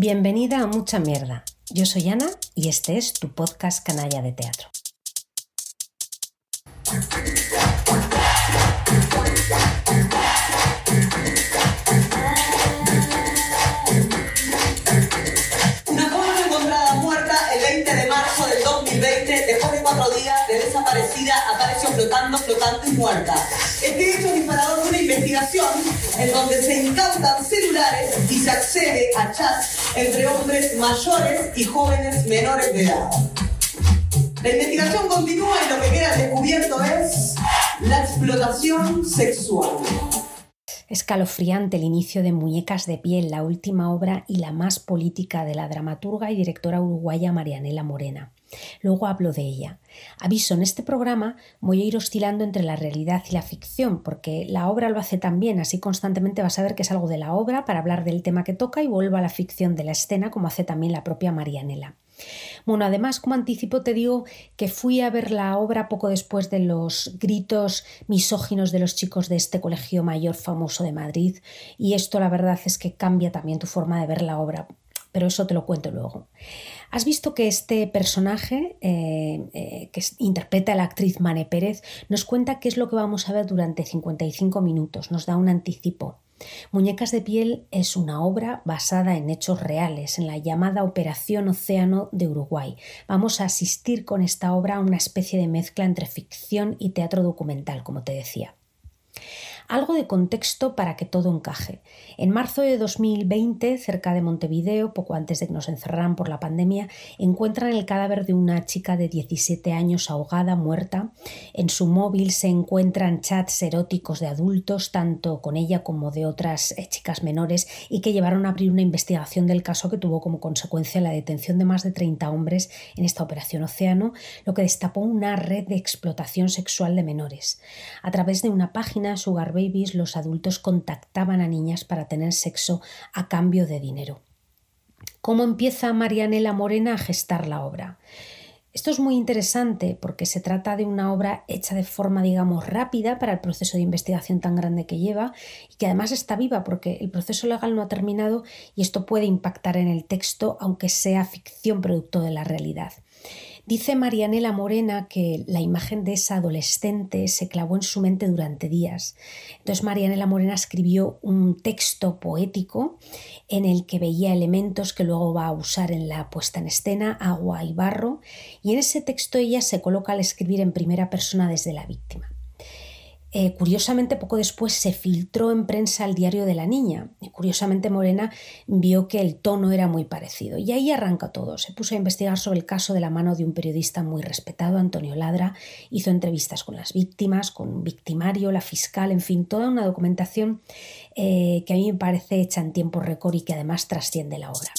Bienvenida a Mucha Mierda. Yo soy Ana y este es tu podcast Canalla de Teatro. Una joven encontrada muerta el 20 de marzo del 2020, después de cuatro días de desaparecida, apareció flotando, flotando y muerta. Este hecho es disparador de una investigación en donde se incautan celulares y se accede a chats entre hombres mayores y jóvenes menores de edad. La investigación continúa y lo que queda descubierto es la explotación sexual. Escalofriante el inicio de Muñecas de piel, la última obra y la más política de la dramaturga y directora uruguaya Marianela Morena. Luego hablo de ella. Aviso, en este programa voy a ir oscilando entre la realidad y la ficción, porque la obra lo hace también, así constantemente vas a ver que es algo de la obra para hablar del tema que toca y vuelvo a la ficción de la escena, como hace también la propia Marianela. Bueno, además, como anticipo, te digo que fui a ver la obra poco después de los gritos misóginos de los chicos de este colegio mayor famoso de Madrid, y esto la verdad es que cambia también tu forma de ver la obra, pero eso te lo cuento luego. Has visto que este personaje eh, eh, que interpreta la actriz Mane Pérez nos cuenta qué es lo que vamos a ver durante 55 minutos, nos da un anticipo. Muñecas de piel es una obra basada en hechos reales, en la llamada Operación Océano de Uruguay. Vamos a asistir con esta obra a una especie de mezcla entre ficción y teatro documental, como te decía. Algo de contexto para que todo encaje. En marzo de 2020, cerca de Montevideo, poco antes de que nos encerraran por la pandemia, encuentran el cadáver de una chica de 17 años ahogada, muerta. En su móvil se encuentran chats eróticos de adultos, tanto con ella como de otras eh, chicas menores, y que llevaron a abrir una investigación del caso que tuvo como consecuencia la detención de más de 30 hombres en esta operación Océano, lo que destapó una red de explotación sexual de menores. A través de una página, Sugar Babies, los adultos contactaban a niñas para tener sexo a cambio de dinero. ¿Cómo empieza Marianela Morena a gestar la obra? Esto es muy interesante porque se trata de una obra hecha de forma, digamos, rápida para el proceso de investigación tan grande que lleva y que además está viva porque el proceso legal no ha terminado y esto puede impactar en el texto aunque sea ficción producto de la realidad. Dice Marianela Morena que la imagen de esa adolescente se clavó en su mente durante días. Entonces Marianela Morena escribió un texto poético en el que veía elementos que luego va a usar en la puesta en escena, agua y barro, y en ese texto ella se coloca al escribir en primera persona desde la víctima. Eh, curiosamente, poco después se filtró en prensa el diario de la niña. Y curiosamente, Morena vio que el tono era muy parecido. Y ahí arranca todo. Se puso a investigar sobre el caso de la mano de un periodista muy respetado, Antonio Ladra. Hizo entrevistas con las víctimas, con un victimario, la fiscal, en fin, toda una documentación eh, que a mí me parece hecha en tiempo récord y que además trasciende la obra.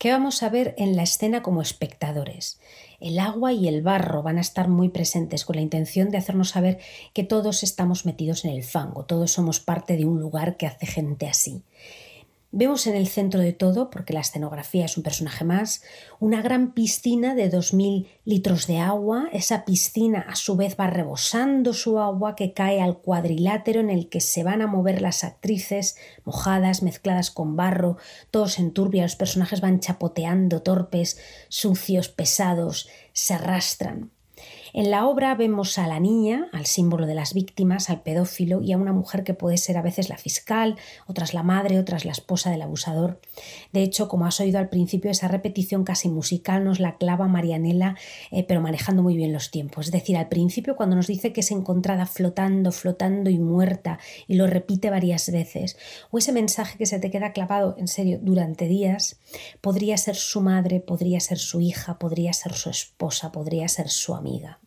¿Qué vamos a ver en la escena como espectadores? El agua y el barro van a estar muy presentes con la intención de hacernos saber que todos estamos metidos en el fango, todos somos parte de un lugar que hace gente así. Vemos en el centro de todo, porque la escenografía es un personaje más, una gran piscina de 2.000 litros de agua. Esa piscina a su vez va rebosando su agua que cae al cuadrilátero en el que se van a mover las actrices, mojadas, mezcladas con barro, todos en turbia, los personajes van chapoteando, torpes, sucios, pesados, se arrastran. En la obra vemos a la niña, al símbolo de las víctimas, al pedófilo y a una mujer que puede ser a veces la fiscal, otras la madre, otras la esposa del abusador. De hecho, como has oído al principio, esa repetición casi musical nos la clava Marianela, eh, pero manejando muy bien los tiempos. Es decir, al principio cuando nos dice que es encontrada flotando, flotando y muerta, y lo repite varias veces, o ese mensaje que se te queda clavado en serio durante días, podría ser su madre, podría ser su hija, podría ser su esposa, podría ser su amiga.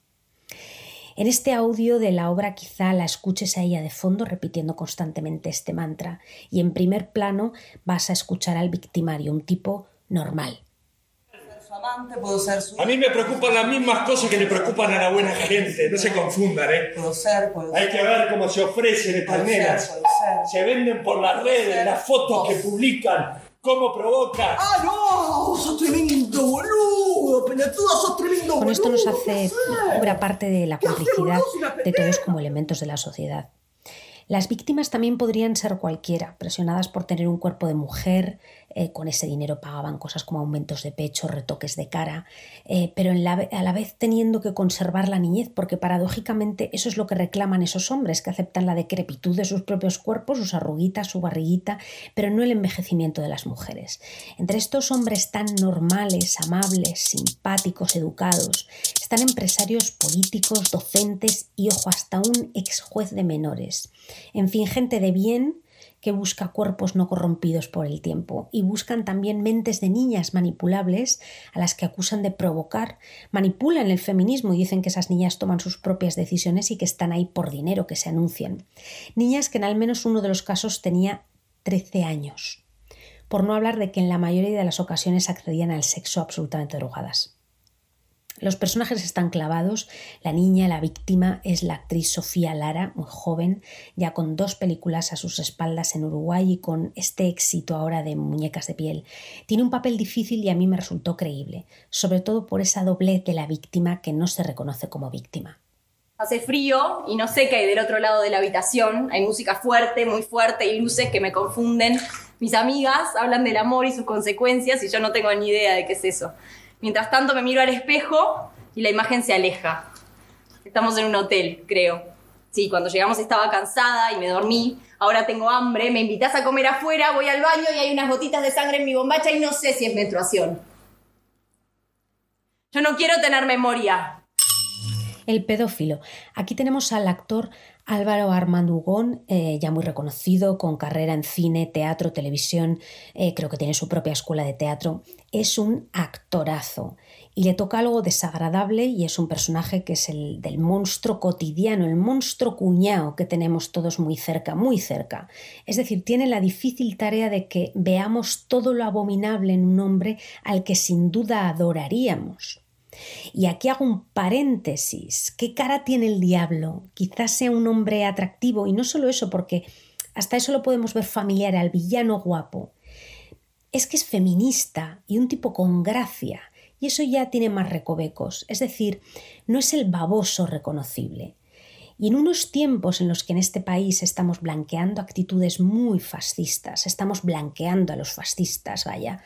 En este audio de la obra quizá la escuches a ella de fondo repitiendo constantemente este mantra y en primer plano vas a escuchar al victimario, un tipo normal. A mí me preocupan las mismas cosas que le preocupan a la buena gente, no se confundan, ¿eh? Puedo ser, puedo Hay que ver cómo se ofrecen estas nenas. Se venden por las redes, ser. las fotos que publican, cómo provoca. ¡Ah, no! ¡Sos tremendo, boludo! ¡Pelotudo, sos tremendo Con esto nos hace obra parte de la complicidad de todos como elementos de la sociedad. Las víctimas también podrían ser cualquiera, presionadas por tener un cuerpo de mujer, eh, con ese dinero pagaban cosas como aumentos de pecho, retoques de cara, eh, pero a la vez teniendo que conservar la niñez, porque paradójicamente eso es lo que reclaman esos hombres, que aceptan la decrepitud de sus propios cuerpos, sus arruguitas, su barriguita, pero no el envejecimiento de las mujeres. Entre estos hombres tan normales, amables, simpáticos, educados, están empresarios políticos, docentes y, ojo, hasta un ex juez de menores. En fin, gente de bien que busca cuerpos no corrompidos por el tiempo y buscan también mentes de niñas manipulables a las que acusan de provocar, manipulan el feminismo y dicen que esas niñas toman sus propias decisiones y que están ahí por dinero, que se anuncian. Niñas que en al menos uno de los casos tenía 13 años, por no hablar de que en la mayoría de las ocasiones accedían al sexo absolutamente drogadas. Los personajes están clavados. La niña, la víctima, es la actriz Sofía Lara, muy joven, ya con dos películas a sus espaldas en Uruguay y con este éxito ahora de Muñecas de piel. Tiene un papel difícil y a mí me resultó creíble, sobre todo por esa doblez de la víctima que no se reconoce como víctima. Hace frío y no sé qué hay del otro lado de la habitación. Hay música fuerte, muy fuerte y luces que me confunden. Mis amigas hablan del amor y sus consecuencias y yo no tengo ni idea de qué es eso. Mientras tanto me miro al espejo y la imagen se aleja. Estamos en un hotel, creo. Sí, cuando llegamos estaba cansada y me dormí. Ahora tengo hambre, me invitas a comer afuera, voy al baño y hay unas gotitas de sangre en mi bombacha y no sé si es menstruación. Yo no quiero tener memoria. El pedófilo. Aquí tenemos al actor Álvaro Armando Ugón, eh, ya muy reconocido, con carrera en cine, teatro, televisión, eh, creo que tiene su propia escuela de teatro, es un actorazo y le toca algo desagradable y es un personaje que es el del monstruo cotidiano, el monstruo cuñado que tenemos todos muy cerca, muy cerca. Es decir, tiene la difícil tarea de que veamos todo lo abominable en un hombre al que sin duda adoraríamos. Y aquí hago un paréntesis. ¿Qué cara tiene el diablo? Quizás sea un hombre atractivo y no solo eso, porque hasta eso lo podemos ver familiar al villano guapo. Es que es feminista y un tipo con gracia. Y eso ya tiene más recovecos. Es decir, no es el baboso reconocible. Y en unos tiempos en los que en este país estamos blanqueando actitudes muy fascistas, estamos blanqueando a los fascistas, vaya,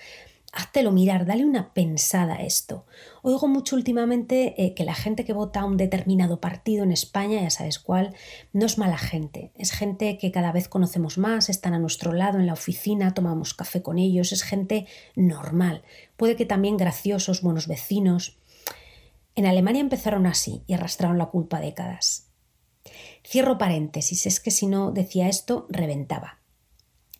háztelo mirar, dale una pensada a esto. Oigo mucho últimamente eh, que la gente que vota a un determinado partido en España, ya sabes cuál, no es mala gente, es gente que cada vez conocemos más, están a nuestro lado en la oficina, tomamos café con ellos, es gente normal, puede que también graciosos, buenos vecinos. En Alemania empezaron así y arrastraron la culpa décadas. Cierro paréntesis, es que si no decía esto, reventaba.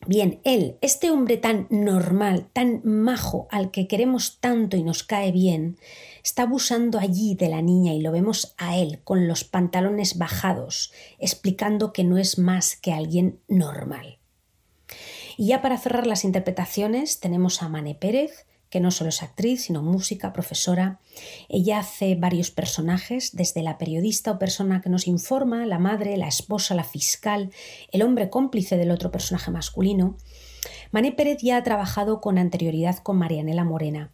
Bien, él, este hombre tan normal, tan majo, al que queremos tanto y nos cae bien, está abusando allí de la niña y lo vemos a él con los pantalones bajados, explicando que no es más que alguien normal. Y ya para cerrar las interpretaciones tenemos a Mane Pérez, que no solo es actriz, sino música, profesora. Ella hace varios personajes, desde la periodista o persona que nos informa, la madre, la esposa, la fiscal, el hombre cómplice del otro personaje masculino. Mané Pérez ya ha trabajado con anterioridad con Marianela Morena.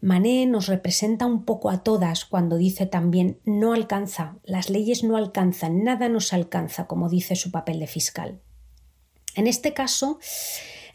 Mané nos representa un poco a todas cuando dice también no alcanza, las leyes no alcanzan, nada nos alcanza, como dice su papel de fiscal. En este caso,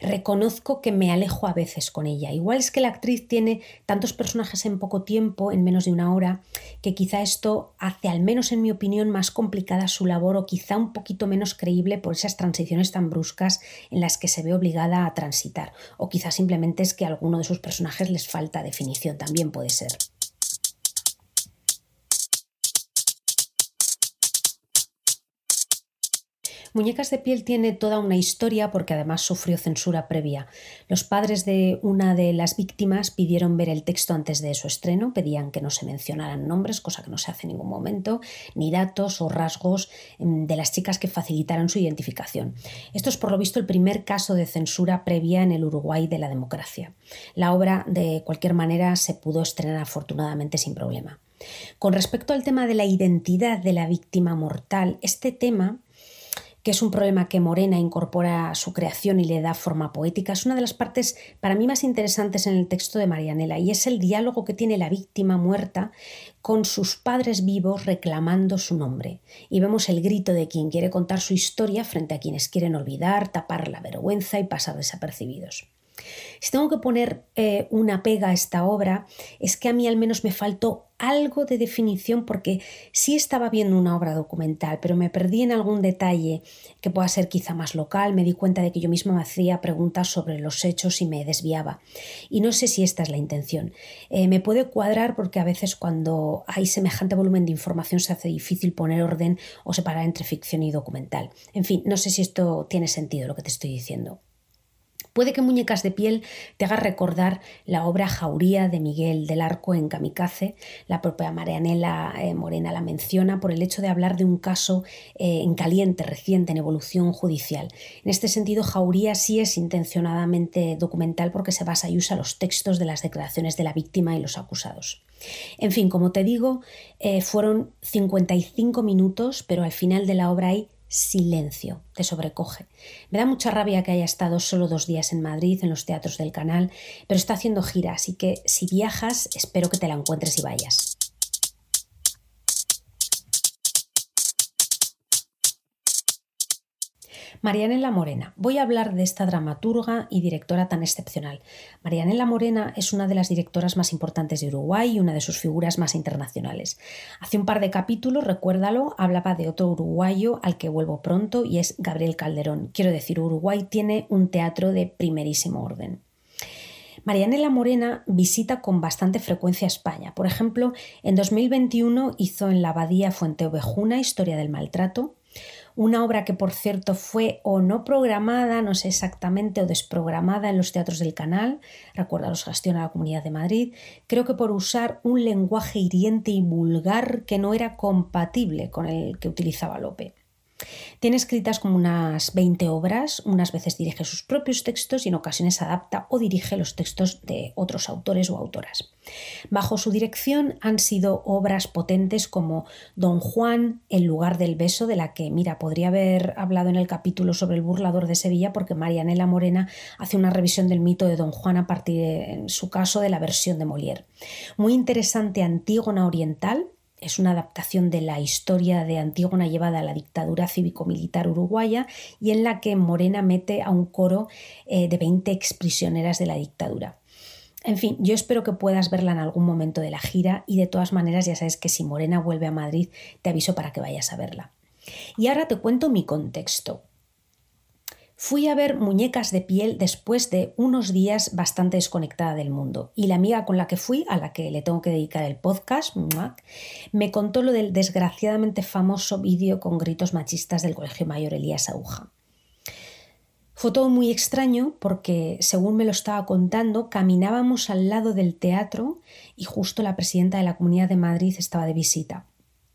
reconozco que me alejo a veces con ella. Igual es que la actriz tiene tantos personajes en poco tiempo, en menos de una hora, que quizá esto hace, al menos en mi opinión, más complicada su labor o quizá un poquito menos creíble por esas transiciones tan bruscas en las que se ve obligada a transitar. O quizá simplemente es que a alguno de sus personajes les falta definición, también puede ser. Muñecas de piel tiene toda una historia porque además sufrió censura previa. Los padres de una de las víctimas pidieron ver el texto antes de su estreno, pedían que no se mencionaran nombres, cosa que no se hace en ningún momento, ni datos o rasgos mm, de las chicas que facilitaran su identificación. Esto es por lo visto el primer caso de censura previa en el Uruguay de la democracia. La obra, de cualquier manera, se pudo estrenar afortunadamente sin problema. Con respecto al tema de la identidad de la víctima mortal, este tema que es un problema que Morena incorpora a su creación y le da forma poética, es una de las partes para mí más interesantes en el texto de Marianela y es el diálogo que tiene la víctima muerta con sus padres vivos reclamando su nombre. Y vemos el grito de quien quiere contar su historia frente a quienes quieren olvidar, tapar la vergüenza y pasar desapercibidos. Si tengo que poner eh, una pega a esta obra, es que a mí al menos me faltó algo de definición porque sí estaba viendo una obra documental, pero me perdí en algún detalle que pueda ser quizá más local, me di cuenta de que yo misma me hacía preguntas sobre los hechos y me desviaba. Y no sé si esta es la intención. Eh, me puede cuadrar porque a veces cuando hay semejante volumen de información se hace difícil poner orden o separar entre ficción y documental. En fin, no sé si esto tiene sentido lo que te estoy diciendo. Puede que Muñecas de piel te haga recordar la obra Jauría de Miguel del Arco en Kamikaze. La propia Marianela eh, Morena la menciona por el hecho de hablar de un caso eh, en caliente, reciente, en evolución judicial. En este sentido, Jauría sí es intencionadamente documental porque se basa y usa los textos de las declaraciones de la víctima y los acusados. En fin, como te digo, eh, fueron 55 minutos, pero al final de la obra hay silencio, te sobrecoge. Me da mucha rabia que haya estado solo dos días en Madrid, en los teatros del canal, pero está haciendo gira, así que si viajas, espero que te la encuentres y vayas. Marianela Morena. Voy a hablar de esta dramaturga y directora tan excepcional. Marianela Morena es una de las directoras más importantes de Uruguay y una de sus figuras más internacionales. Hace un par de capítulos, recuérdalo, hablaba de otro uruguayo al que vuelvo pronto y es Gabriel Calderón. Quiero decir, Uruguay tiene un teatro de primerísimo orden. Marianela Morena visita con bastante frecuencia España. Por ejemplo, en 2021 hizo en la abadía Fuente Ovejuna Historia del Maltrato, una obra que por cierto fue o no programada, no sé exactamente, o desprogramada en los teatros del canal, recuerda los gestiona la Comunidad de Madrid, creo que por usar un lenguaje hiriente y vulgar que no era compatible con el que utilizaba Lope. Tiene escritas como unas 20 obras, unas veces dirige sus propios textos y en ocasiones adapta o dirige los textos de otros autores o autoras. Bajo su dirección han sido obras potentes como Don Juan, El lugar del beso, de la que, mira, podría haber hablado en el capítulo sobre el burlador de Sevilla porque Marianela Morena hace una revisión del mito de Don Juan a partir, en su caso, de la versión de Molière. Muy interesante Antígona Oriental, es una adaptación de la historia de Antígona llevada a la dictadura cívico-militar uruguaya y en la que Morena mete a un coro eh, de 20 exprisioneras de la dictadura. En fin, yo espero que puedas verla en algún momento de la gira y de todas maneras ya sabes que si Morena vuelve a Madrid te aviso para que vayas a verla. Y ahora te cuento mi contexto. Fui a ver muñecas de piel después de unos días bastante desconectada del mundo y la amiga con la que fui, a la que le tengo que dedicar el podcast, me contó lo del desgraciadamente famoso vídeo con gritos machistas del Colegio Mayor Elías Aguja. Fue todo muy extraño porque, según me lo estaba contando, caminábamos al lado del teatro y justo la presidenta de la Comunidad de Madrid estaba de visita.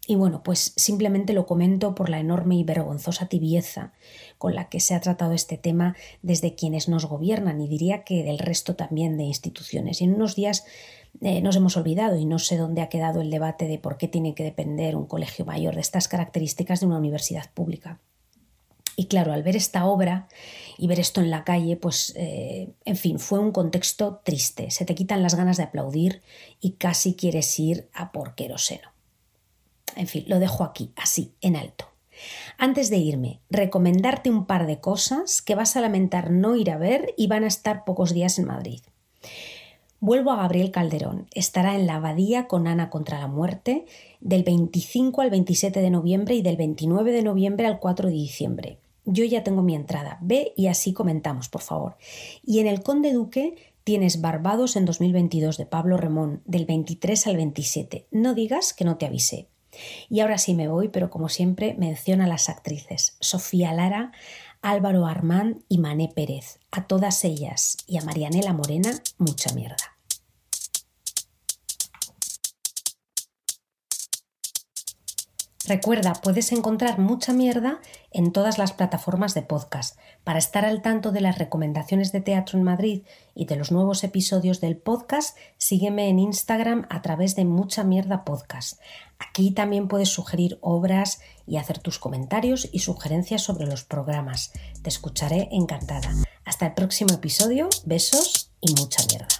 Y bueno, pues simplemente lo comento por la enorme y vergonzosa tibieza con la que se ha tratado este tema desde quienes nos gobiernan y diría que del resto también de instituciones. Y en unos días eh, nos hemos olvidado y no sé dónde ha quedado el debate de por qué tiene que depender un colegio mayor de estas características de una universidad pública. Y claro, al ver esta obra y ver esto en la calle, pues, eh, en fin, fue un contexto triste. Se te quitan las ganas de aplaudir y casi quieres ir a por queroseno. En fin, lo dejo aquí, así, en alto. Antes de irme, recomendarte un par de cosas que vas a lamentar no ir a ver y van a estar pocos días en Madrid. Vuelvo a Gabriel Calderón. Estará en la Abadía con Ana contra la Muerte del 25 al 27 de noviembre y del 29 de noviembre al 4 de diciembre. Yo ya tengo mi entrada. Ve y así comentamos, por favor. Y en el Conde Duque tienes Barbados en 2022 de Pablo Remón del 23 al 27. No digas que no te avisé. Y ahora sí me voy, pero como siempre menciona a las actrices Sofía Lara, Álvaro Armán y Mané Pérez. A todas ellas y a Marianela Morena, mucha mierda. Recuerda, puedes encontrar mucha mierda en todas las plataformas de podcast. Para estar al tanto de las recomendaciones de teatro en Madrid y de los nuevos episodios del podcast, sígueme en Instagram a través de Mucha Mierda Podcast. Aquí también puedes sugerir obras y hacer tus comentarios y sugerencias sobre los programas. Te escucharé encantada. Hasta el próximo episodio, besos y mucha mierda.